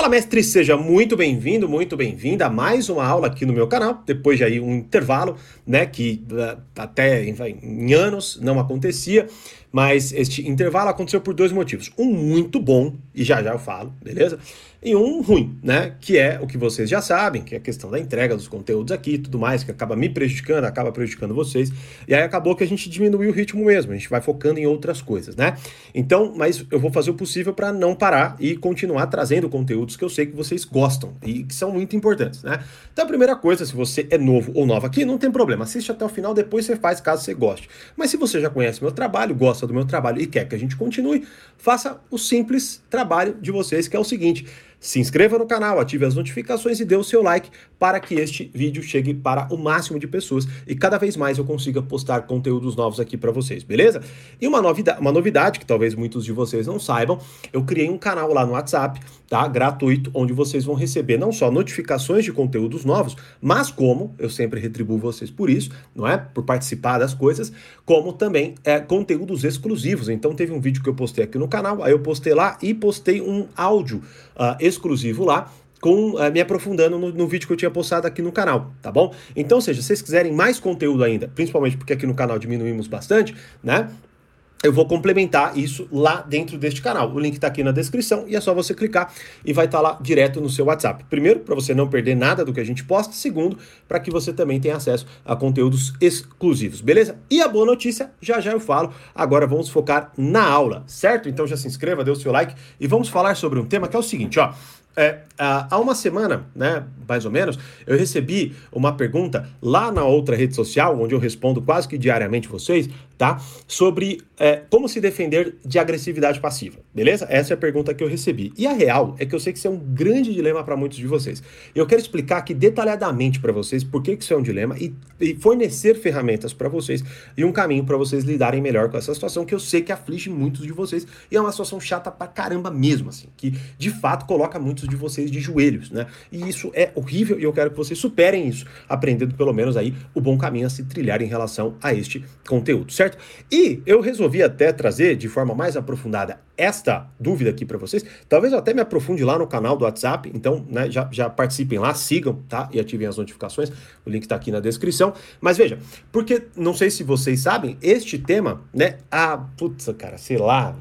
Fala, mestre, seja muito bem-vindo, muito bem-vinda a mais uma aula aqui no meu canal, depois de aí um intervalo, né, que uh, até em anos não acontecia, mas este intervalo aconteceu por dois motivos. Um muito bom, e já já eu falo, beleza? e um ruim, né? Que é o que vocês já sabem, que é a questão da entrega dos conteúdos aqui e tudo mais, que acaba me prejudicando, acaba prejudicando vocês. E aí acabou que a gente diminuiu o ritmo mesmo, a gente vai focando em outras coisas, né? Então, mas eu vou fazer o possível para não parar e continuar trazendo conteúdos que eu sei que vocês gostam e que são muito importantes, né? Então, a primeira coisa, se você é novo ou nova aqui, não tem problema, assiste até o final, depois você faz caso você goste. Mas se você já conhece meu trabalho, gosta do meu trabalho e quer que a gente continue, faça o simples trabalho de vocês, que é o seguinte se inscreva no canal, ative as notificações e dê o seu like para que este vídeo chegue para o máximo de pessoas e cada vez mais eu consiga postar conteúdos novos aqui para vocês, beleza? E uma novidade, uma novidade que talvez muitos de vocês não saibam, eu criei um canal lá no WhatsApp, tá? Gratuito, onde vocês vão receber não só notificações de conteúdos novos, mas como eu sempre retribuo vocês por isso, não é? Por participar das coisas, como também é, conteúdos exclusivos. Então teve um vídeo que eu postei aqui no canal, aí eu postei lá e postei um áudio uh, exclusivo lá com uh, me aprofundando no, no, vídeo que eu tinha postado aqui no canal, tá bom? Então, seja, se vocês quiserem mais conteúdo ainda, principalmente porque aqui no canal diminuímos bastante, né? Eu vou complementar isso lá dentro deste canal. O link está aqui na descrição e é só você clicar e vai estar tá lá direto no seu WhatsApp. Primeiro, para você não perder nada do que a gente posta. Segundo, para que você também tenha acesso a conteúdos exclusivos, beleza? E a boa notícia, já já eu falo. Agora vamos focar na aula, certo? Então já se inscreva, dê o seu like e vamos falar sobre um tema que é o seguinte, ó. É, há uma semana, né, mais ou menos, eu recebi uma pergunta lá na outra rede social, onde eu respondo quase que diariamente vocês, tá? Sobre é, como se defender de agressividade passiva, beleza? Essa é a pergunta que eu recebi. E a real é que eu sei que isso é um grande dilema para muitos de vocês. Eu quero explicar aqui detalhadamente para vocês por que isso é um dilema e, e fornecer ferramentas para vocês e um caminho para vocês lidarem melhor com essa situação que eu sei que aflige muitos de vocês e é uma situação chata pra caramba mesmo, assim, que de fato coloca muitos de vocês de joelhos, né? E isso é horrível e eu quero que vocês superem isso, aprendendo pelo menos aí o bom caminho a se trilhar em relação a este conteúdo, certo? Certo? E eu resolvi até trazer de forma mais aprofundada esta dúvida aqui para vocês. Talvez eu até me aprofunde lá no canal do WhatsApp, então né, já, já participem lá, sigam, tá? E ativem as notificações. O link está aqui na descrição. Mas veja, porque não sei se vocês sabem, este tema, né, há, putz, cara, sei lá,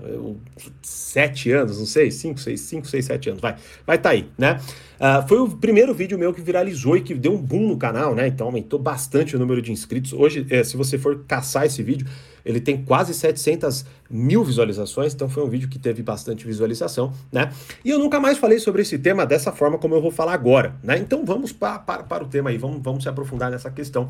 sete anos, não sei, cinco, seis, cinco, seis, sete anos, vai, vai tá aí, né? Uh, foi o primeiro vídeo meu que viralizou e que deu um boom no canal, né? Então aumentou bastante o número de inscritos. Hoje, é, se você for caçar esse vídeo, ele tem quase 700 mil visualizações, então foi um vídeo que teve bastante visualização, né? E eu nunca mais falei sobre esse tema dessa forma como eu vou falar agora, né? Então vamos para, para, para o tema aí, vamos, vamos se aprofundar nessa questão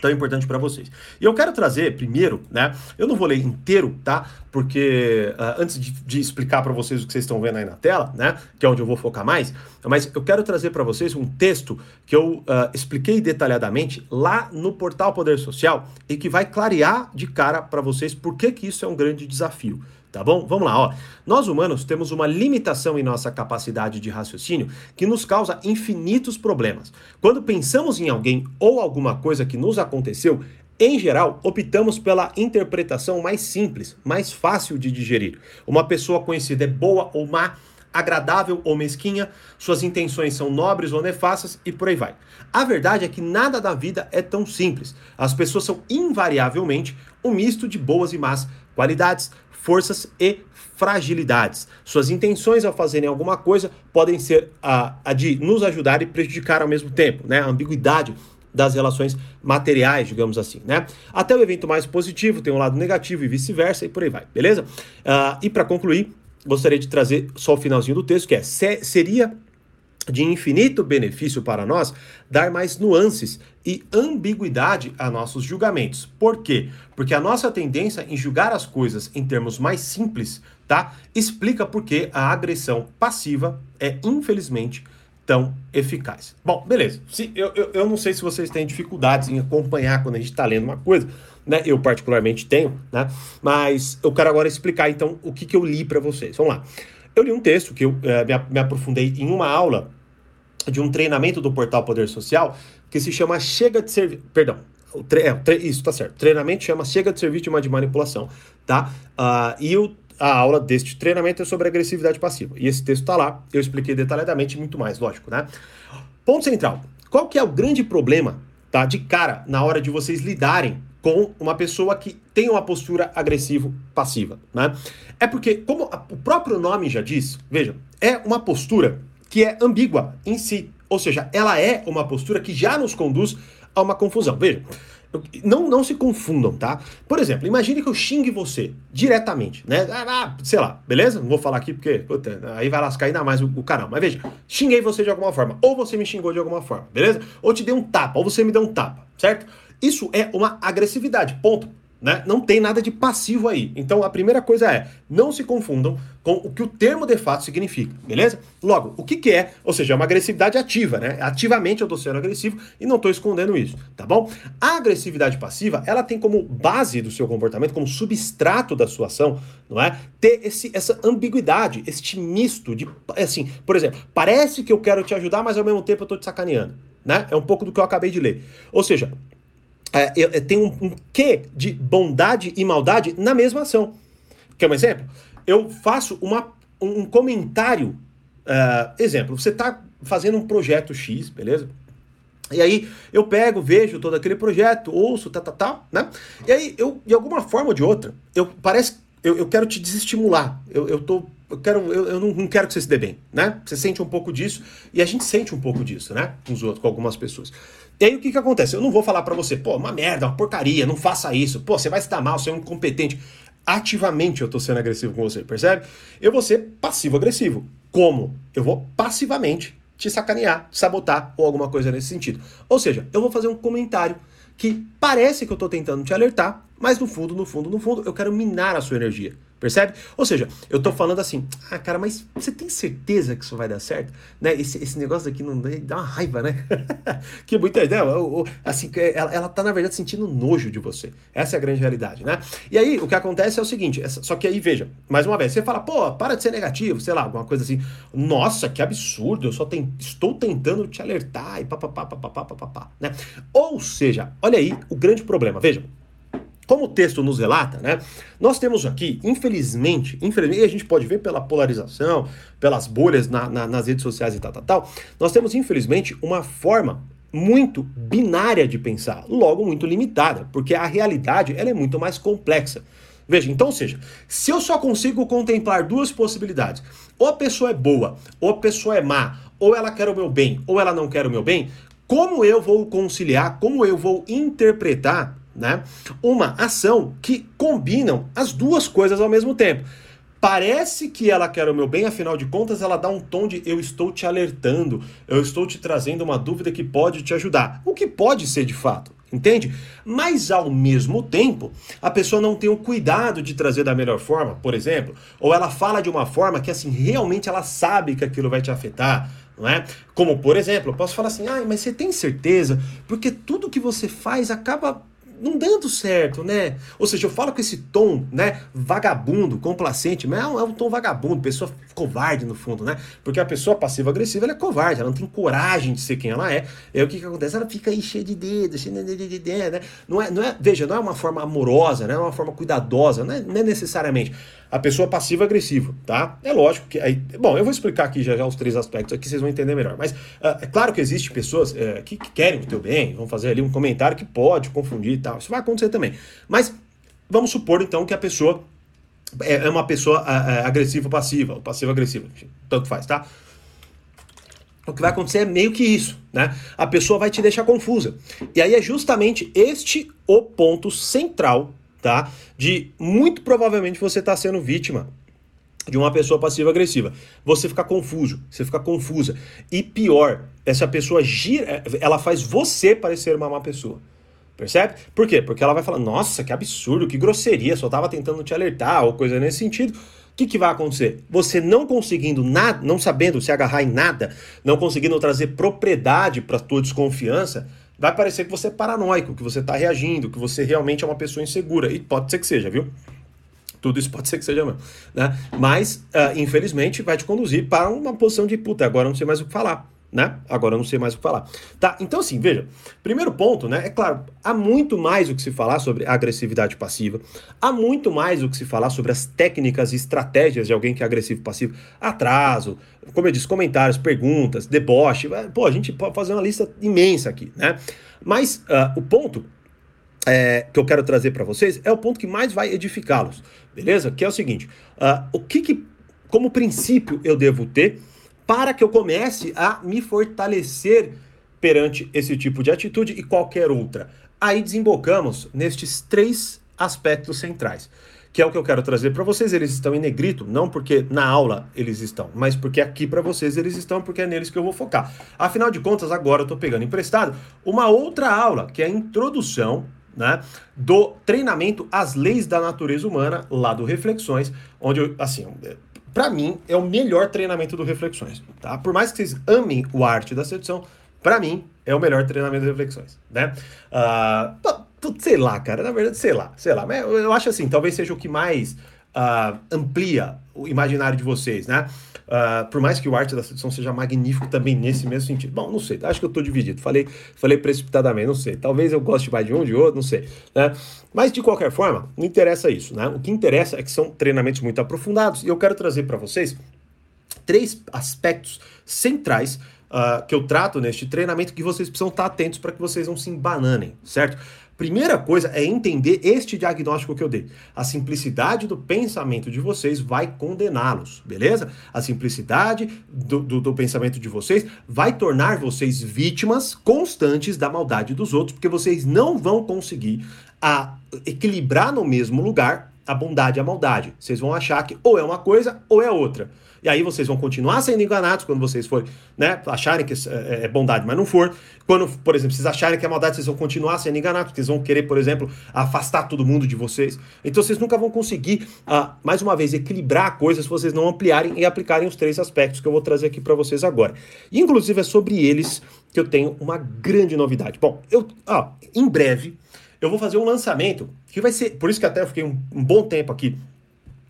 tão importante para vocês. E eu quero trazer primeiro, né? Eu não vou ler inteiro, tá? Porque uh, antes de, de explicar para vocês o que vocês estão vendo aí na tela, né? Que é onde eu vou focar mais, mas eu quero trazer para vocês um texto que eu uh, expliquei detalhadamente lá no portal Poder Social e que vai clarear de cara para vocês por que, que isso é um grande desafio tá bom? Vamos lá, ó. Nós humanos temos uma limitação em nossa capacidade de raciocínio que nos causa infinitos problemas. Quando pensamos em alguém ou alguma coisa que nos aconteceu, em geral, optamos pela interpretação mais simples, mais fácil de digerir. Uma pessoa conhecida é boa ou má, agradável ou mesquinha, suas intenções são nobres ou nefastas e por aí vai. A verdade é que nada da vida é tão simples. As pessoas são invariavelmente um misto de boas e más qualidades, forças e fragilidades. Suas intenções ao fazerem alguma coisa podem ser a, a de nos ajudar e prejudicar ao mesmo tempo, né? A ambiguidade das relações materiais, digamos assim, né? Até o evento mais positivo tem um lado negativo e vice-versa e por aí vai, beleza? Uh, e para concluir, gostaria de trazer só o finalzinho do texto, que é seria de infinito benefício para nós dar mais nuances e ambiguidade a nossos julgamentos. Por quê? Porque a nossa tendência em julgar as coisas em termos mais simples, tá? Explica por que a agressão passiva é, infelizmente, tão eficaz. Bom, beleza. Se, eu, eu, eu não sei se vocês têm dificuldades em acompanhar quando a gente está lendo uma coisa, né? Eu particularmente tenho, né? Mas eu quero agora explicar, então, o que, que eu li para vocês. Vamos lá. Eu li um texto que eu é, me, me aprofundei em uma aula de um treinamento do portal Poder Social que se chama Chega de Servir. Perdão. É, isso tá certo. treinamento chama Chega de Servir de de Manipulação, tá? Uh, e o, a aula deste treinamento é sobre agressividade passiva. E esse texto está lá, eu expliquei detalhadamente muito mais, lógico, né? Ponto central. Qual que é o grande problema, tá, de cara, na hora de vocês lidarem com uma pessoa que tem uma postura agressivo-passiva, né? É porque, como o próprio nome já diz, veja, é uma postura que é ambígua em si, ou seja, ela é uma postura que já nos conduz a uma confusão. Veja, não, não se confundam, tá? Por exemplo, imagine que eu xingue você diretamente, né? Ah, ah, sei lá, beleza? Não vou falar aqui porque puta, aí vai lascar ainda mais o, o, canal. Mas veja, xinguei você de alguma forma, ou você me xingou de alguma forma, beleza? Ou te dei um tapa, ou você me deu um tapa, certo? Isso é uma agressividade, ponto. Né? Não tem nada de passivo aí. Então a primeira coisa é, não se confundam com o que o termo de fato significa, beleza? Logo, o que, que é? Ou seja, é uma agressividade ativa, né? Ativamente eu estou sendo agressivo e não estou escondendo isso, tá bom? A agressividade passiva, ela tem como base do seu comportamento, como substrato da sua ação, não é? Ter esse, essa ambiguidade, este misto de, assim, por exemplo, parece que eu quero te ajudar, mas ao mesmo tempo eu estou te sacaneando, né? É um pouco do que eu acabei de ler. Ou seja, é, tem um, um quê de bondade e maldade na mesma ação. Quer um exemplo? Eu faço uma, um comentário. Uh, exemplo, você está fazendo um projeto X, beleza? E aí eu pego, vejo todo aquele projeto, ouço, tá, tá, tá, né? E aí eu, de alguma forma ou de outra, eu parece eu, eu quero te desestimular. Eu, eu tô. Eu, quero, eu, eu não, quero que você se dê bem, né? Você sente um pouco disso e a gente sente um pouco disso, né? Com os outros, com algumas pessoas. E aí o que que acontece? Eu não vou falar para você, pô, uma merda, uma porcaria, não faça isso, pô, você vai se dar mal, você é um incompetente. Ativamente eu tô sendo agressivo com você, percebe? Eu vou ser passivo-agressivo. Como? Eu vou passivamente te sacanear, te sabotar ou alguma coisa nesse sentido. Ou seja, eu vou fazer um comentário que parece que eu tô tentando te alertar, mas no fundo, no fundo, no fundo, eu quero minar a sua energia. Percebe? Ou seja, eu tô falando assim, ah, cara, mas você tem certeza que isso vai dar certo? Né? Esse, esse negócio aqui não dá uma raiva, né? que muita ideia, assim, ela, ela tá, na verdade, sentindo nojo de você. Essa é a grande realidade, né? E aí, o que acontece é o seguinte, só que aí, veja, mais uma vez, você fala, pô, para de ser negativo, sei lá, alguma coisa assim. Nossa, que absurdo, eu só tem, estou tentando te alertar e papapá, papapá, papapá, né? Ou seja, olha aí o grande problema, veja. Como o texto nos relata, né? Nós temos aqui, infelizmente, infelizmente, a gente pode ver pela polarização, pelas bolhas na, na, nas redes sociais e tal, tal, tal, nós temos, infelizmente, uma forma muito binária de pensar, logo muito limitada, porque a realidade ela é muito mais complexa. Veja, então, ou seja, se eu só consigo contemplar duas possibilidades, ou a pessoa é boa, ou a pessoa é má, ou ela quer o meu bem, ou ela não quer o meu bem, como eu vou conciliar, como eu vou interpretar né? Uma ação que combinam as duas coisas ao mesmo tempo. Parece que ela quer o meu bem, afinal de contas, ela dá um tom de eu estou te alertando, eu estou te trazendo uma dúvida que pode te ajudar. O que pode ser de fato, entende? Mas ao mesmo tempo, a pessoa não tem o cuidado de trazer da melhor forma, por exemplo, ou ela fala de uma forma que assim realmente ela sabe que aquilo vai te afetar, não é? Como por exemplo, eu posso falar assim: "Ah, mas você tem certeza? Porque tudo que você faz acaba não dando certo, né? Ou seja, eu falo com esse tom, né, vagabundo, complacente, mas é um, é um tom vagabundo, pessoa covarde no fundo, né? Porque a pessoa passiva-agressiva, ela é covarde, ela não tem coragem de ser quem ela é. Aí o que que acontece? Ela fica aí cheia de dedos, cheia de dedos, né? Não é, não é, veja, não é uma forma amorosa, né? É uma forma cuidadosa, não é, não é necessariamente a pessoa passiva-agressiva, tá? É lógico que aí, bom, eu vou explicar aqui já, já os três aspectos aqui, vocês vão entender melhor. Mas uh, é claro que existem pessoas uh, que, que, querem o teu bem, vão fazer ali um comentário que pode confundir tal. Isso vai acontecer também. Mas vamos supor então que a pessoa é, é uma pessoa uh, agressiva passiva, ou passiva-agressiva, tanto faz, tá? O que vai acontecer é meio que isso, né? A pessoa vai te deixar confusa. E aí é justamente este o ponto central tá? De muito provavelmente você está sendo vítima de uma pessoa passiva-agressiva. Você fica confuso, você fica confusa. E pior, essa pessoa gira, ela faz você parecer uma má pessoa. Percebe? Por quê? Porque ela vai falar, nossa, que absurdo, que grosseria, só estava tentando te alertar, ou coisa nesse sentido. O que, que vai acontecer? Você não conseguindo nada, não sabendo se agarrar em nada, não conseguindo trazer propriedade para tua desconfiança, vai parecer que você é paranoico, que você está reagindo, que você realmente é uma pessoa insegura. E pode ser que seja, viu? Tudo isso pode ser que seja mesmo. Né? Mas, uh, infelizmente, vai te conduzir para uma posição de puta, agora não sei mais o que falar. Né? Agora eu não sei mais o que falar. Tá, então assim, veja, primeiro ponto, né? É claro, há muito mais o que se falar sobre agressividade passiva, há muito mais o que se falar sobre as técnicas e estratégias de alguém que é agressivo passivo, atraso, como eu disse, comentários, perguntas, deboche, pô, a gente pode fazer uma lista imensa aqui, né? Mas uh, o ponto é, que eu quero trazer para vocês é o ponto que mais vai edificá-los, beleza? Que é o seguinte: uh, o que, que, como princípio, eu devo ter para que eu comece a me fortalecer perante esse tipo de atitude e qualquer outra. Aí desembocamos nestes três aspectos centrais, que é o que eu quero trazer para vocês. Eles estão em negrito, não porque na aula eles estão, mas porque aqui para vocês eles estão, porque é neles que eu vou focar. Afinal de contas, agora eu estou pegando emprestado uma outra aula, que é a introdução né, do treinamento às leis da natureza humana, lá do Reflexões, onde eu, assim, para mim, é o melhor treinamento do Reflexões, tá? Por mais que vocês amem o arte da sedução, para mim, é o melhor treinamento do Reflexões, né? Uh, sei lá, cara, na verdade, sei lá, sei lá, mas eu acho assim, talvez seja o que mais uh, amplia o imaginário de vocês, né? Uh, por mais que o arte da sedução seja magnífico também nesse mesmo sentido. Bom, não sei, acho que eu estou dividido. Falei, falei precipitadamente, não sei. Talvez eu goste mais de um de outro, não sei. Né? Mas de qualquer forma, não interessa isso, né? O que interessa é que são treinamentos muito aprofundados e eu quero trazer para vocês três aspectos centrais uh, que eu trato neste treinamento que vocês precisam estar atentos para que vocês não se embananem, certo? Primeira coisa é entender este diagnóstico que eu dei. A simplicidade do pensamento de vocês vai condená-los, beleza? A simplicidade do, do, do, pensamento de vocês vai tornar vocês vítimas constantes da maldade dos outros, porque vocês não vão conseguir a, equilibrar no mesmo lugar a bondade e a maldade. Vocês vão achar que ou é uma coisa ou é outra. E aí vocês vão continuar sendo enganados quando vocês forem, né, acharem que é, é, é bondade, mas não for. Quando, por exemplo, vocês acharem que é maldade, vocês vão continuar sendo enganados, porque vocês vão querer, por exemplo, afastar todo mundo de vocês. Então vocês nunca vão conseguir, uh, mais uma vez, equilibrar coisas se vocês não ampliarem e aplicarem os três aspectos que eu vou trazer aqui para vocês agora. E, inclusive, é sobre eles que eu tenho uma grande novidade. Bom, eu, uh, em breve, eu vou fazer um lançamento que vai ser, por isso que até eu fiquei um, um bom tempo aqui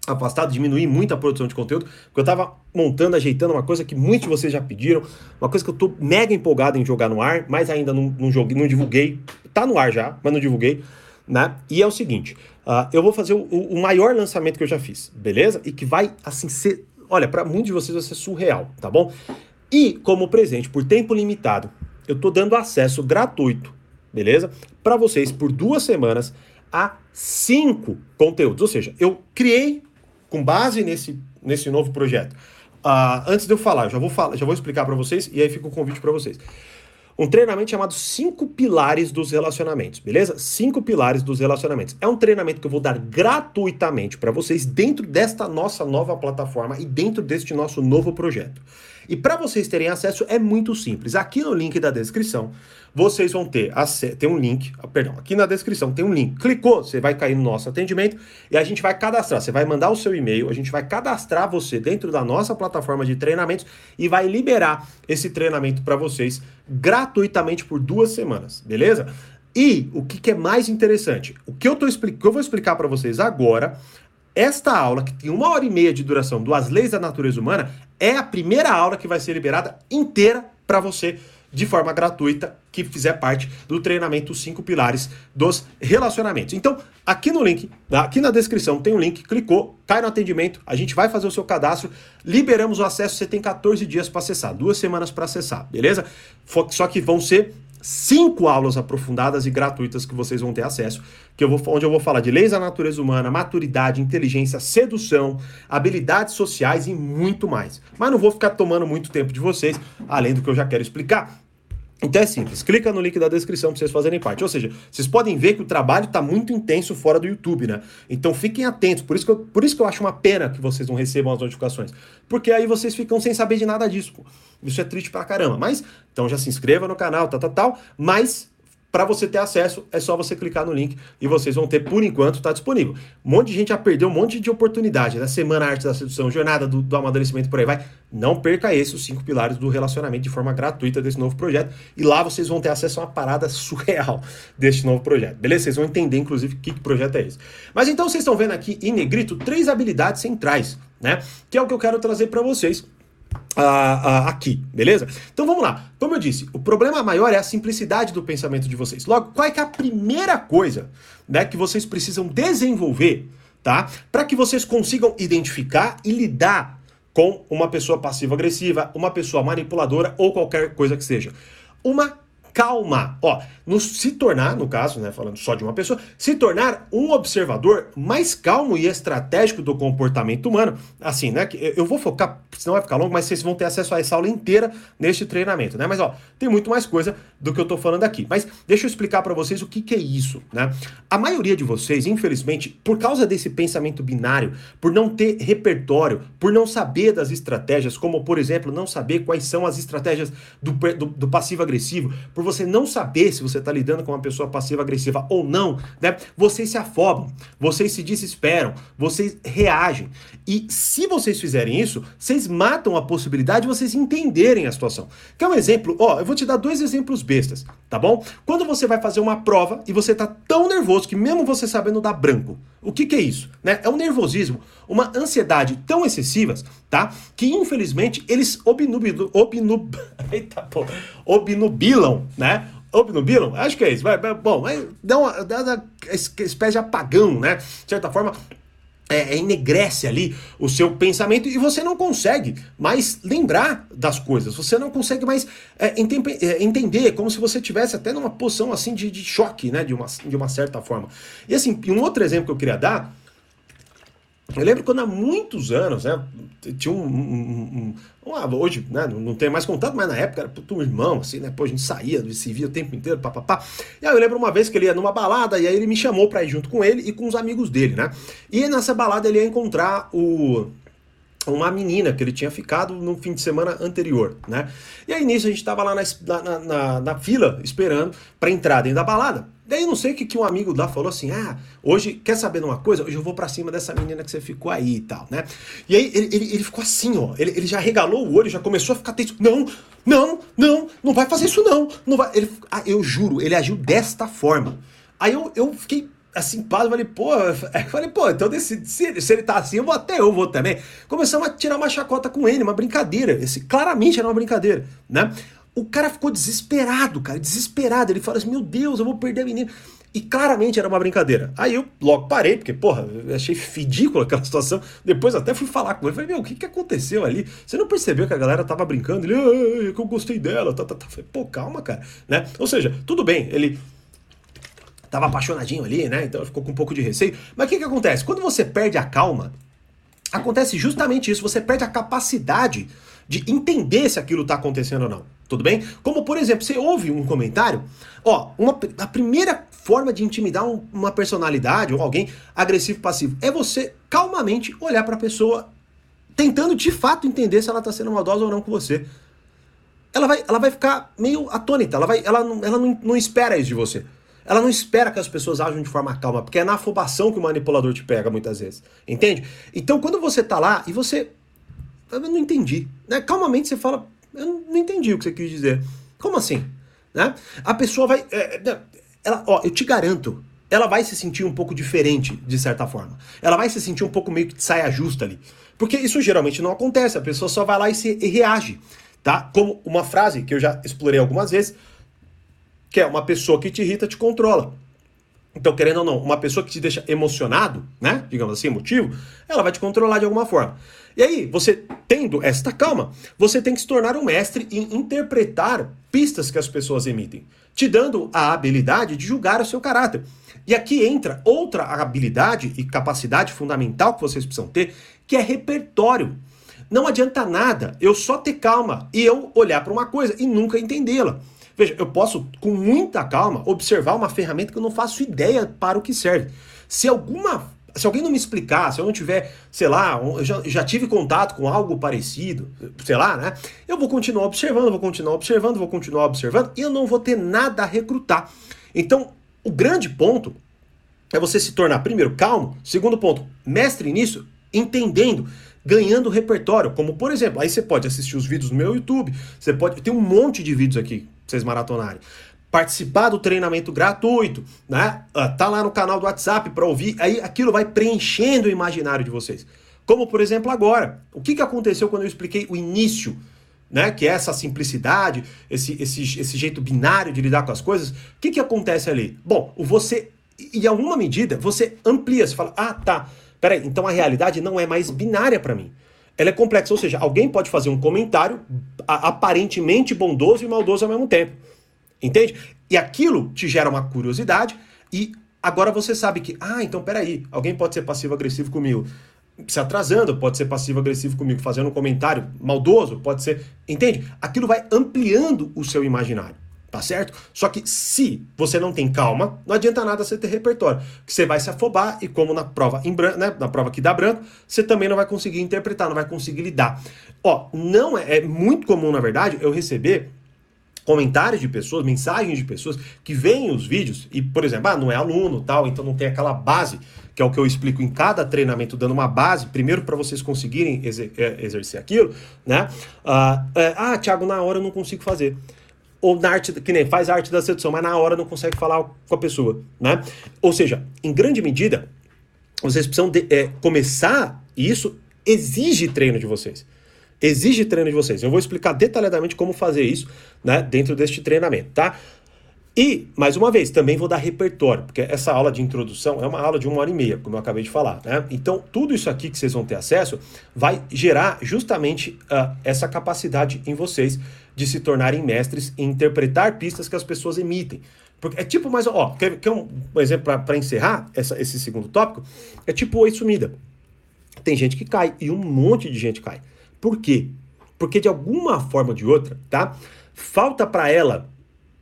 afastado, diminuir muito a produção de conteúdo, porque eu estava montando, ajeitando uma coisa que muitos de vocês já pediram, uma coisa que eu estou mega empolgado em jogar no ar, mas ainda não, não, joguei, não divulguei, tá no ar já, mas não divulguei, né? E é o seguinte, uh, eu vou fazer o, o, maior lançamento que eu já fiz, beleza? E que vai, assim, ser, olha, para muitos de vocês vai ser surreal, tá bom? E, como presente por tempo limitado, eu estou dando acesso gratuito, beleza? Para vocês, por duas semanas, a cinco conteúdos, ou seja, eu criei com base nesse, nesse novo projeto. Uh, antes de eu falar, já vou falar, já vou explicar para vocês e aí fica o convite para vocês. Um treinamento chamado Cinco Pilares dos Relacionamentos, beleza? Cinco Pilares dos Relacionamentos. É um treinamento que eu vou dar gratuitamente para vocês dentro desta nossa nova plataforma e dentro deste nosso novo projeto. E para vocês terem acesso é muito simples. Aqui no link da descrição, vocês vão ter tem um link, ah, perdão, aqui na descrição tem um link. Clicou, você vai cair no nosso atendimento e a gente vai cadastrar. Você vai mandar o seu e-mail, a gente vai cadastrar você dentro da nossa plataforma de treinamentos e vai liberar esse treinamento para vocês gratuitamente por duas semanas, beleza? E o que, que é mais interessante, o que eu, tô, que eu vou explicar para vocês agora esta aula, que tem uma hora e meia de duração do As Leis da Natureza Humana, é a primeira aula que vai ser liberada inteira para você de forma gratuita que fizer parte do treinamento cinco pilares dos relacionamentos. Então, aqui no link, aqui na descrição tem um link, clicou, cai no atendimento, a gente vai fazer o seu cadastro, liberamos o acesso, você tem 14 dias para acessar, duas semanas para acessar, beleza? Só que vão ser cinco aulas aprofundadas e gratuitas que vocês vão ter acesso, que eu vou, onde eu vou falar de leis da natureza humana, maturidade, inteligência, sedução, habilidades sociais e muito mais. Mas não vou ficar tomando muito tempo de vocês, além do que eu já quero explicar. Então é simples, clica no link da descrição para vocês fazerem parte. Ou seja, vocês podem ver que o trabalho está muito intenso fora do YouTube, né? Então fiquem atentos, por isso, que eu, por isso que eu acho uma pena que vocês não recebam as notificações. Porque aí vocês ficam sem saber de nada disso. Isso é triste pra caramba. Mas, então já se inscreva no canal, tal, tal, tal. Mas para você ter acesso, é só você clicar no link e vocês vão ter, por enquanto, está disponível. Um monte de gente já perdeu um monte de oportunidade. Na Semana Arte da Sedução, Jornada do, do Amadurecimento, por aí vai. Não perca esse, os cinco pilares do relacionamento de forma gratuita desse novo projeto. E lá vocês vão ter acesso a uma parada surreal deste novo projeto. Beleza? Vocês vão entender, inclusive, que, que projeto é esse. Mas então vocês estão vendo aqui em negrito três habilidades centrais, né? Que é o que eu quero trazer para vocês aqui, beleza? Então vamos lá. Como eu disse, o problema maior é a simplicidade do pensamento de vocês. Logo, qual é, é a primeira coisa né, que vocês precisam desenvolver, tá? Para que vocês consigam identificar e lidar com uma pessoa passiva-agressiva, uma pessoa manipuladora ou qualquer coisa que seja. Uma calma. Ó, se tornar, no caso, né, falando só de uma pessoa, se tornar um observador mais calmo e estratégico do comportamento humano. Assim, né? Que eu vou focar, senão vai ficar longo, mas vocês vão ter acesso a essa aula inteira neste treinamento, né? Mas ó, tem muito mais coisa do que eu tô falando aqui. Mas deixa eu explicar para vocês o que, que é isso, né? A maioria de vocês, infelizmente, por causa desse pensamento binário, por não ter repertório, por não saber das estratégias, como por exemplo, não saber quais são as estratégias do, do, do passivo-agressivo, por você não saber se você está lidando com uma pessoa passiva-agressiva ou não, né? Vocês se afobam, vocês se desesperam, vocês reagem. E se vocês fizerem isso, vocês matam a possibilidade de vocês entenderem a situação. Quer um exemplo? Ó, eu vou te dar dois exemplos bestas, tá bom? Quando você vai fazer uma prova e você tá tão nervoso que mesmo você sabendo dar branco, o que, que é isso? Né? É um nervosismo, uma ansiedade tão excessivas, tá? Que infelizmente eles obnubilam, obnub, eita, pô, obnubilam né? Obnubilam? Acho que é isso. Vai, vai, bom, dá, uma, dá uma espécie de apagão, né? De certa forma, é, é, enegrece ali o seu pensamento e você não consegue mais lembrar das coisas, você não consegue mais é, é, entender, como se você tivesse até numa posição assim de, de choque, né, de uma, de uma certa forma. E assim, um outro exemplo que eu queria dar eu lembro quando há muitos anos, né, tinha um, um, um, um hoje, né, não tem mais contato, mas na época era um irmão, assim, né, pô, a gente saía, se via o tempo inteiro, papapá. E aí eu lembro uma vez que ele ia numa balada, e aí ele me chamou pra ir junto com ele e com os amigos dele, né, e nessa balada ele ia encontrar o uma menina que ele tinha ficado no fim de semana anterior, né? E aí nisso a gente tava lá na, na, na, na fila esperando para entrar dentro da balada. Daí não sei o que, que um amigo lá falou assim: ah, hoje, quer saber de uma coisa? Hoje eu vou para cima dessa menina que você ficou aí e tal, né? E aí ele, ele, ele ficou assim, ó. Ele, ele já regalou o olho, já começou a ficar tenso. Não, não, não, não vai fazer isso não. não vai. Ele, ah, eu juro, ele agiu desta forma. Aí eu, eu fiquei assim, paz, falei, pô, falei, pô, então se, se, se, ele tá assim, eu vou até eu vou também. Começamos a tirar uma chacota com ele, uma brincadeira. Esse claramente era uma brincadeira, né? O cara ficou desesperado, cara, desesperado. Ele fala assim: Meu Deus, eu vou perder a menina. E claramente era uma brincadeira. Aí eu logo parei, porque, porra, achei ridícula aquela situação. Depois até fui falar com ele. Falei, meu, o que, que aconteceu ali? Você não percebeu que a galera tava brincando? Ele, ah, que eu gostei dela. Tá, tá, tá. Falei, pô, calma, cara. Né? Ou seja, tudo bem, ele tava apaixonadinho ali, né? Então ficou com um pouco de receio. Mas o que, que acontece? Quando você perde a calma, acontece justamente isso. Você perde a capacidade de entender se aquilo está acontecendo ou não. Tudo bem? Como, por exemplo, você ouve um comentário, ó, uma, a primeira forma de intimidar um, uma personalidade ou alguém agressivo passivo é você calmamente olhar para a pessoa, tentando de fato entender se ela está sendo maldosa ou não com você. Ela vai, ela vai ficar meio atônita, ela, vai, ela, não, ela não, não espera isso de você. Ela não espera que as pessoas ajam de forma calma, porque é na afobação que o manipulador te pega muitas vezes. Entende? Então, quando você tá lá e você eu não entendi. Né? Calmamente você fala, eu não entendi o que você quis dizer. Como assim? Né? A pessoa vai. É, é, ela, ó, eu te garanto, ela vai se sentir um pouco diferente, de certa forma. Ela vai se sentir um pouco meio que de saia justa ali. Porque isso geralmente não acontece, a pessoa só vai lá e, se, e reage. Tá? Como uma frase que eu já explorei algumas vezes, que é uma pessoa que te irrita te controla. Então, querendo ou não, uma pessoa que te deixa emocionado, né? Digamos assim, emotivo, ela vai te controlar de alguma forma. E aí, você tendo esta calma, você tem que se tornar um mestre em interpretar pistas que as pessoas emitem, te dando a habilidade de julgar o seu caráter. E aqui entra outra habilidade e capacidade fundamental que vocês precisam ter, que é repertório. Não adianta nada eu só ter calma e eu olhar para uma coisa e nunca entendê-la. Veja, eu posso, com muita calma, observar uma ferramenta que eu não faço ideia para o que serve. Se alguma se alguém não me explicar, se eu não tiver, sei lá, eu já, já, tive contato com algo parecido, sei lá, né? Eu vou continuar observando, vou continuar observando, vou continuar observando e eu não vou ter nada a recrutar. Então, o grande ponto é você se tornar, primeiro, calmo, segundo ponto, mestre nisso, entendendo ganhando repertório, como por exemplo, aí você pode assistir os vídeos no meu YouTube, você pode, tem um monte de vídeos aqui pra vocês maratonarem. Participar do treinamento gratuito, né? Uh, tá lá no canal do WhatsApp para ouvir, aí aquilo vai preenchendo o imaginário de vocês. Como, por exemplo, agora. O que, que aconteceu quando eu expliquei o início né? Que é essa simplicidade, esse, esse, esse jeito binário de lidar com as coisas. O que, que acontece ali? Bom, você, em alguma medida, você amplia, você fala, ah, tá, peraí, então a realidade não é mais binária para mim. Ela é complexa, ou seja, alguém pode fazer um comentário aparentemente bondoso e maldoso ao mesmo tempo. Entende? E aquilo te gera uma curiosidade e agora você sabe que, ah, então peraí, alguém pode ser passivo-agressivo comigo se atrasando, pode ser passivo-agressivo comigo, fazendo um comentário maldoso, pode ser. Entende? Aquilo vai ampliando o seu imaginário. Tá certo? Só que se você não tem calma, não adianta nada você ter repertório. Que você vai se afobar e como na prova em branco, né, na prova que dá branco, você também não vai conseguir interpretar, não vai conseguir lidar. Ó, não é, é muito comum, na verdade, eu receber comentários de pessoas, mensagens de pessoas que veem os vídeos e, por exemplo, ah, não é aluno, tal, então não tem aquela base que é o que eu explico em cada treinamento, dando uma base, primeiro para vocês conseguirem exer é, exercer aquilo, né? Uh, é, ah, Thiago, na hora eu não consigo fazer. Ou na arte, que nem faz arte da sedução, mas na hora não consegue falar com a pessoa, né? Ou seja, em grande medida, vocês precisam de, é, começar, e isso exige treino de vocês. Exige treino de vocês. Eu vou explicar detalhadamente como fazer isso, né, dentro deste treinamento, tá? E, mais uma vez, também vou dar repertório, porque essa aula de introdução é uma aula de uma hora e meia, como eu acabei de falar. Né? Então, tudo isso aqui que vocês vão ter acesso vai gerar justamente uh, essa capacidade em vocês de se tornarem mestres em interpretar pistas que as pessoas emitem. Porque é tipo mais. Ó, quer, quer um, um exemplo para encerrar essa, esse segundo tópico? É tipo oi sumida. Tem gente que cai e um monte de gente cai. Por quê? Porque de alguma forma ou de outra, tá? Falta para ela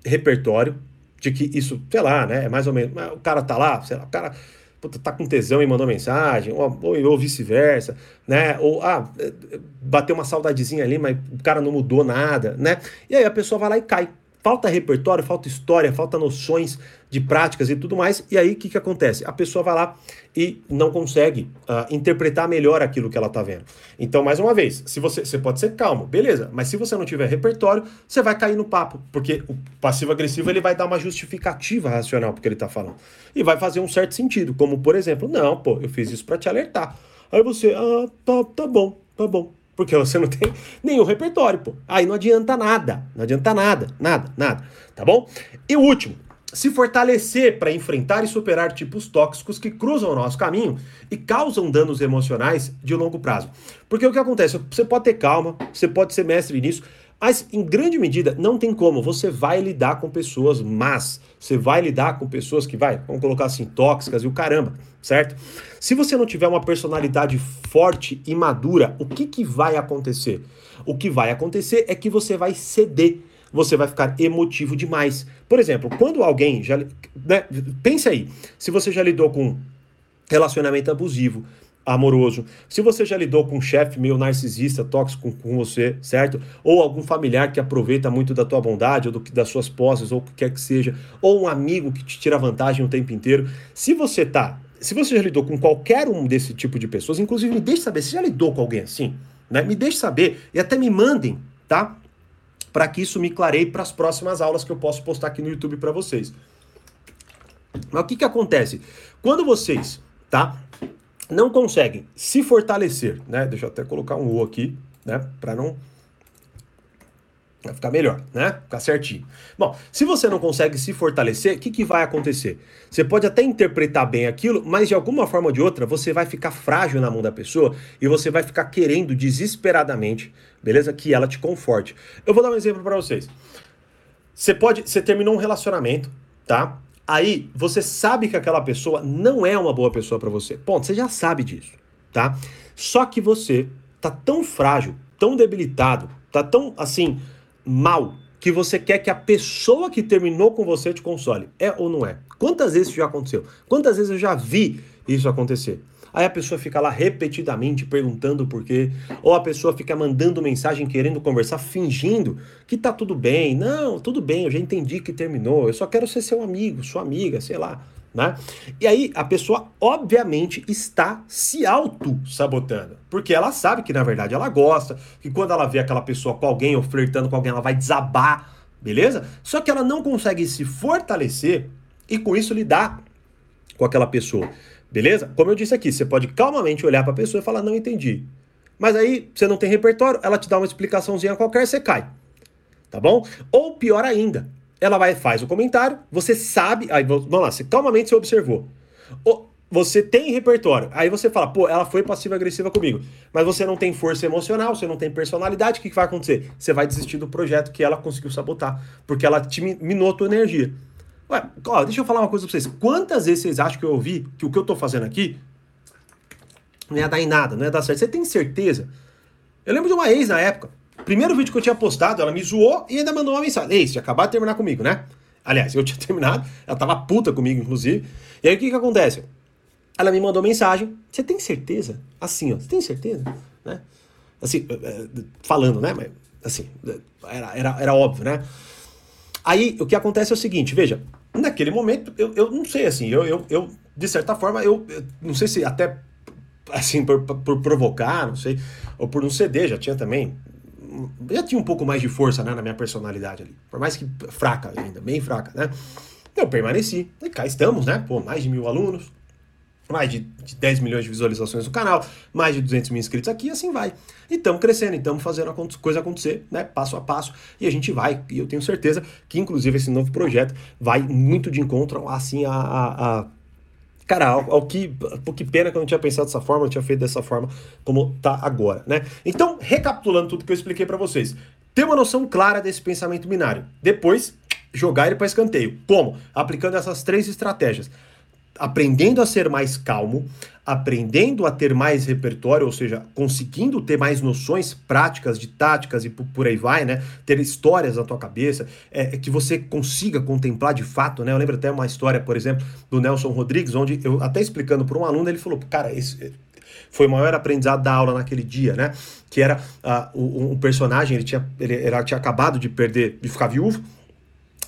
repertório de que isso, sei lá, né? É mais ou menos. O cara tá lá, sei lá, o cara puta, tá com tesão e mandou mensagem, ou, ou, ou vice-versa, né? Ou, ah, bateu uma saudadezinha ali, mas o cara não mudou nada, né? E aí a pessoa vai lá e cai. Falta repertório, falta história, falta noções de práticas e tudo mais. E aí o que, que acontece? A pessoa vai lá e não consegue uh, interpretar melhor aquilo que ela está vendo. Então, mais uma vez, se você, você pode ser calmo, beleza, mas se você não tiver repertório, você vai cair no papo, porque o passivo-agressivo ele vai dar uma justificativa racional porque ele está falando. E vai fazer um certo sentido, como por exemplo, não, pô, eu fiz isso para te alertar. Aí você, ah, tá, tá bom, tá bom. Porque você não tem nenhum repertório, pô. Aí não adianta nada. Não adianta nada, nada, nada. Tá bom? E o último, se fortalecer para enfrentar e superar tipos tóxicos que cruzam o nosso caminho e causam danos emocionais de longo prazo. Porque o que acontece? Você pode ter calma, você pode ser mestre nisso, mas em grande medida não tem como. Você vai lidar com pessoas más, você vai lidar com pessoas que vai, vamos colocar assim, tóxicas e o caramba, certo? Se você não tiver uma personalidade forte e madura, o que, que vai acontecer? O que vai acontecer é que você vai ceder você vai ficar emotivo demais. Por exemplo, quando alguém já. Né, pense aí, se você já lidou com relacionamento abusivo, amoroso. Se você já lidou com um chefe meio narcisista, tóxico com você, certo? Ou algum familiar que aproveita muito da tua bondade, ou do, das suas posses, ou o que quer que seja, ou um amigo que te tira vantagem o tempo inteiro. Se você tá, se você já lidou com qualquer um desse tipo de pessoas, inclusive me deixe saber, se já lidou com alguém assim, né? Me deixe saber e até me mandem, tá? Para que isso me clareie para as próximas aulas que eu posso postar aqui no YouTube para vocês. Mas o que que acontece? Quando vocês, tá? Não conseguem se fortalecer, né? Deixa eu até colocar um O aqui, né? Para não Vai ficar melhor, né? Ficar certinho. Bom, se você não consegue se fortalecer, o que, que vai acontecer? Você pode até interpretar bem aquilo, mas de alguma forma ou de outra você vai ficar frágil na mão da pessoa e você vai ficar querendo desesperadamente, beleza? Que ela te conforte. Eu vou dar um exemplo para vocês. Você pode, você terminou um relacionamento, tá? Aí você sabe que aquela pessoa não é uma boa pessoa para você. Ponto, você já sabe disso, tá? Só que você tá tão frágil, tão debilitado, tá tão assim mal que você quer que a pessoa que terminou com você te console. É ou não é? Quantas vezes isso já aconteceu? Quantas vezes eu já vi isso acontecer? Aí a pessoa fica lá repetidamente perguntando por quê, ou a pessoa fica mandando mensagem querendo conversar, fingindo que tá tudo bem. Não, tudo bem, eu já entendi que terminou, eu só quero ser seu amigo, sua amiga, sei lá. Né? E aí a pessoa obviamente está se auto-sabotando, porque ela sabe que na verdade ela gosta, que quando ela vê aquela pessoa com alguém ou flertando com alguém, ela vai desabar, beleza? Só que ela não consegue se fortalecer e com isso lidar com aquela pessoa. Beleza? Como eu disse aqui, você pode calmamente olhar para a pessoa e falar: não entendi. Mas aí você não tem repertório, ela te dá uma explicaçãozinha qualquer, você cai. Tá bom? Ou pior ainda, ela vai faz o comentário, você sabe, aí vamos lá, você calmamente você observou. Ou, você tem repertório. Aí você fala, pô, ela foi passiva-agressiva comigo. Mas você não tem força emocional, você não tem personalidade, o que, que vai acontecer? Você vai desistir do projeto que ela conseguiu sabotar, porque ela te minou a tua energia. Ué, ó, deixa eu falar uma coisa pra vocês. Quantas vezes vocês acham que eu ouvi que o que eu tô fazendo aqui não ia dar em nada, não ia dar certo? Você tem certeza? Eu lembro de uma ex na época. Primeiro vídeo que eu tinha postado, ela me zoou e ainda mandou uma mensagem. Ei, você acabou de terminar comigo, né? Aliás, eu tinha terminado, ela tava puta comigo, inclusive. E aí o que que acontece? Ela me mandou mensagem. Você tem certeza? Assim, ó. Você tem certeza? Né? Assim, eh, eh, falando, né? Mas, assim, era, era, era óbvio, né? Aí, o que acontece é o seguinte, veja. Naquele momento, eu, eu não sei, assim, eu, eu, eu de certa forma, eu, eu não sei se até, assim, por, por provocar, não sei, ou por não ceder, já tinha também já tinha um pouco mais de força né, na minha personalidade ali. Por mais que fraca ainda, bem fraca, né? Eu permaneci. E cá estamos, né? Pô, mais de mil alunos, mais de, de 10 milhões de visualizações no canal, mais de 200 mil inscritos aqui, assim vai. E estamos crescendo, estamos fazendo a coisa acontecer, né, passo a passo, e a gente vai, e eu tenho certeza que, inclusive, esse novo projeto vai muito de encontro, assim, a, a, a cara, ao, ao, que, que pena que eu não tinha pensado dessa forma, não tinha feito dessa forma como tá agora, né? Então, recapitulando tudo que eu expliquei para vocês, ter uma noção clara desse pensamento binário. Depois, jogar ele para escanteio. Como? Aplicando essas três estratégias aprendendo a ser mais calmo, aprendendo a ter mais repertório, ou seja, conseguindo ter mais noções práticas de táticas e por aí vai, né? Ter histórias na tua cabeça, é, é, que você consiga contemplar de fato, né? Eu lembro até uma história, por exemplo, do Nelson Rodrigues, onde eu até explicando para um aluno, ele falou, cara, esse foi o maior aprendizado da aula naquele dia, né? Que era uh, um personagem, ele tinha, ele, ele tinha acabado de perder, de ficar viúvo,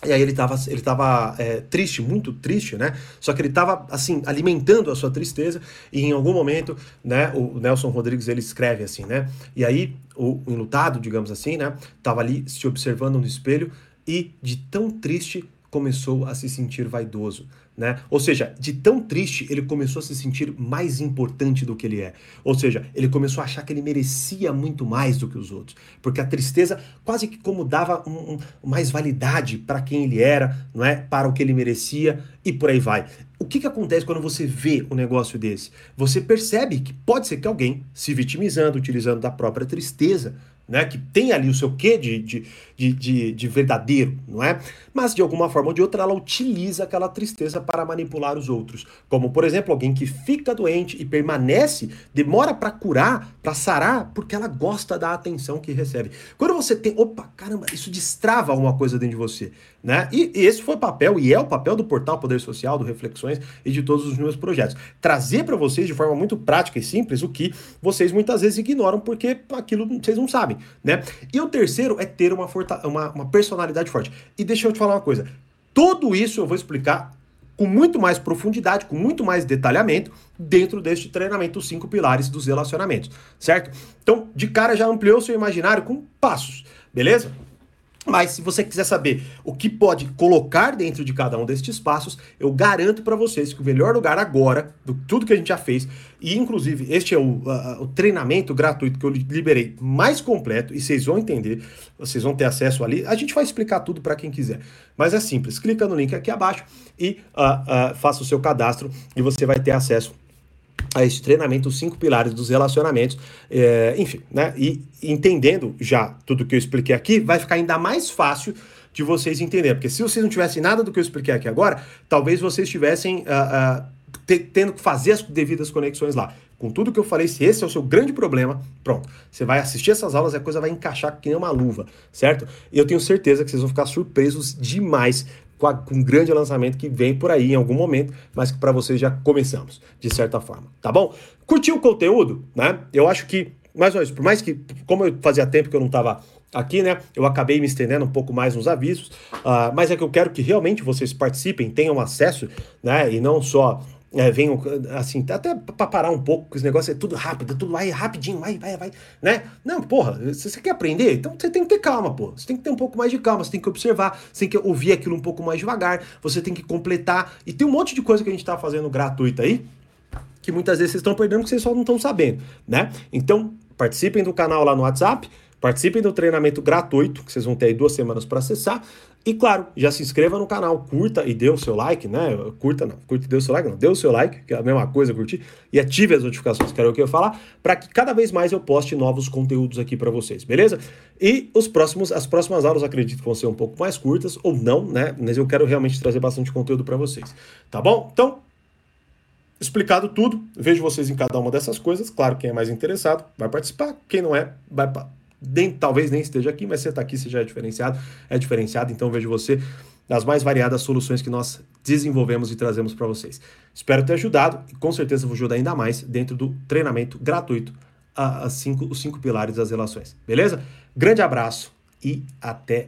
e aí ele estava ele tava, é, triste, muito triste, né? Só que ele estava, assim, alimentando a sua tristeza e em algum momento, né, o Nelson Rodrigues, ele escreve assim, né? E aí o enlutado, digamos assim, né, tava ali se observando no espelho e de tão triste começou a se sentir vaidoso. Né? Ou seja, de tão triste, ele começou a se sentir mais importante do que ele é. Ou seja, ele começou a achar que ele merecia muito mais do que os outros. Porque a tristeza quase que como dava um, um, mais validade para quem ele era, não é? Para o que ele merecia e por aí vai. O que, que acontece quando você vê um negócio desse? Você percebe que pode ser que alguém se vitimizando, utilizando da própria tristeza né, que tem ali o seu quê de, de, de, de, de verdadeiro, não é? Mas de alguma forma ou de outra ela utiliza aquela tristeza para manipular os outros. Como, por exemplo, alguém que fica doente e permanece, demora para curar, para sarar, porque ela gosta da atenção que recebe. Quando você tem, opa, caramba, isso destrava alguma coisa dentro de você, né? E, e esse foi o papel, e é o papel do portal Poder Social, do Reflexões e de todos os meus projetos. Trazer para vocês de forma muito prática e simples o que vocês muitas vezes ignoram porque aquilo vocês não sabem né? E o terceiro é ter uma, uma, uma personalidade forte. E deixa eu te falar uma coisa: tudo isso eu vou explicar com muito mais profundidade, com muito mais detalhamento dentro deste treinamento, os cinco pilares dos relacionamentos, certo? Então, de cara já ampliou seu imaginário com passos, beleza? Mas se você quiser saber o que pode colocar dentro de cada um destes passos, eu garanto para vocês que o melhor lugar agora, do tudo que a gente já fez, e inclusive este é o, uh, o treinamento gratuito que eu liberei mais completo, e vocês vão entender, vocês vão ter acesso ali. A gente vai explicar tudo para quem quiser. Mas é simples, clica no link aqui abaixo e uh, uh, faça o seu cadastro e você vai ter acesso a esse treinamento, os cinco pilares dos relacionamentos, é, enfim, né? E entendendo já tudo que eu expliquei aqui, vai ficar ainda mais fácil de vocês entenderem. Porque se vocês não tivessem nada do que eu expliquei aqui agora, talvez vocês estivessem uh, uh, tendo que fazer as devidas conexões lá. Com tudo que eu falei, se esse é o seu grande problema, pronto. Você vai assistir essas aulas e a coisa vai encaixar que nem uma luva, certo? E eu tenho certeza que vocês vão ficar surpresos demais com, a, com um grande lançamento que vem por aí em algum momento, mas que para vocês já começamos, de certa forma, tá bom? Curtiu o conteúdo, né? Eu acho que, mais ou menos, por mais que, como eu fazia tempo que eu não estava aqui, né? Eu acabei me estendendo um pouco mais nos avisos, uh, mas é que eu quero que realmente vocês participem, tenham acesso, né? E não só é, venham, assim, até para parar um pouco, porque esse negócio é tudo rápido, tudo vai rapidinho, vai, vai, vai, né? Não, porra, se você quer aprender, então você tem que ter calma, pô. Você tem que ter um pouco mais de calma, você tem que observar, você tem que ouvir aquilo um pouco mais devagar, você tem que completar. E tem um monte de coisa que a gente tá fazendo gratuita aí, que muitas vezes vocês estão perdendo porque vocês só não estão sabendo, né? Então, participem do canal lá no WhatsApp, participem do treinamento gratuito, que vocês vão ter aí duas semanas para acessar. E claro, já se inscreva no canal, curta e dê o seu like, né? Curta não, curta e dê o seu like, não, dê o seu like, que é a mesma coisa, curtir, e ative as notificações, que era o que eu ia falar, para que cada vez mais eu poste novos conteúdos aqui para vocês, beleza? E os próximos, as próximas aulas acredito que vão ser um pouco mais curtas, ou não, né? Mas eu quero realmente trazer bastante conteúdo para vocês, tá bom? Então, explicado tudo, vejo vocês em cada uma dessas coisas. Claro, quem é mais interessado vai participar, quem não é, vai nem, talvez nem esteja aqui, mas você está aqui, você já é diferenciado, é diferenciado, então vejo você nas mais variadas soluções que nós desenvolvemos e trazemos para vocês. Espero ter ajudado e com certeza vou ajudar ainda mais dentro do treinamento gratuito a, a cinco, os cinco pilares das relações. Beleza? Grande abraço e até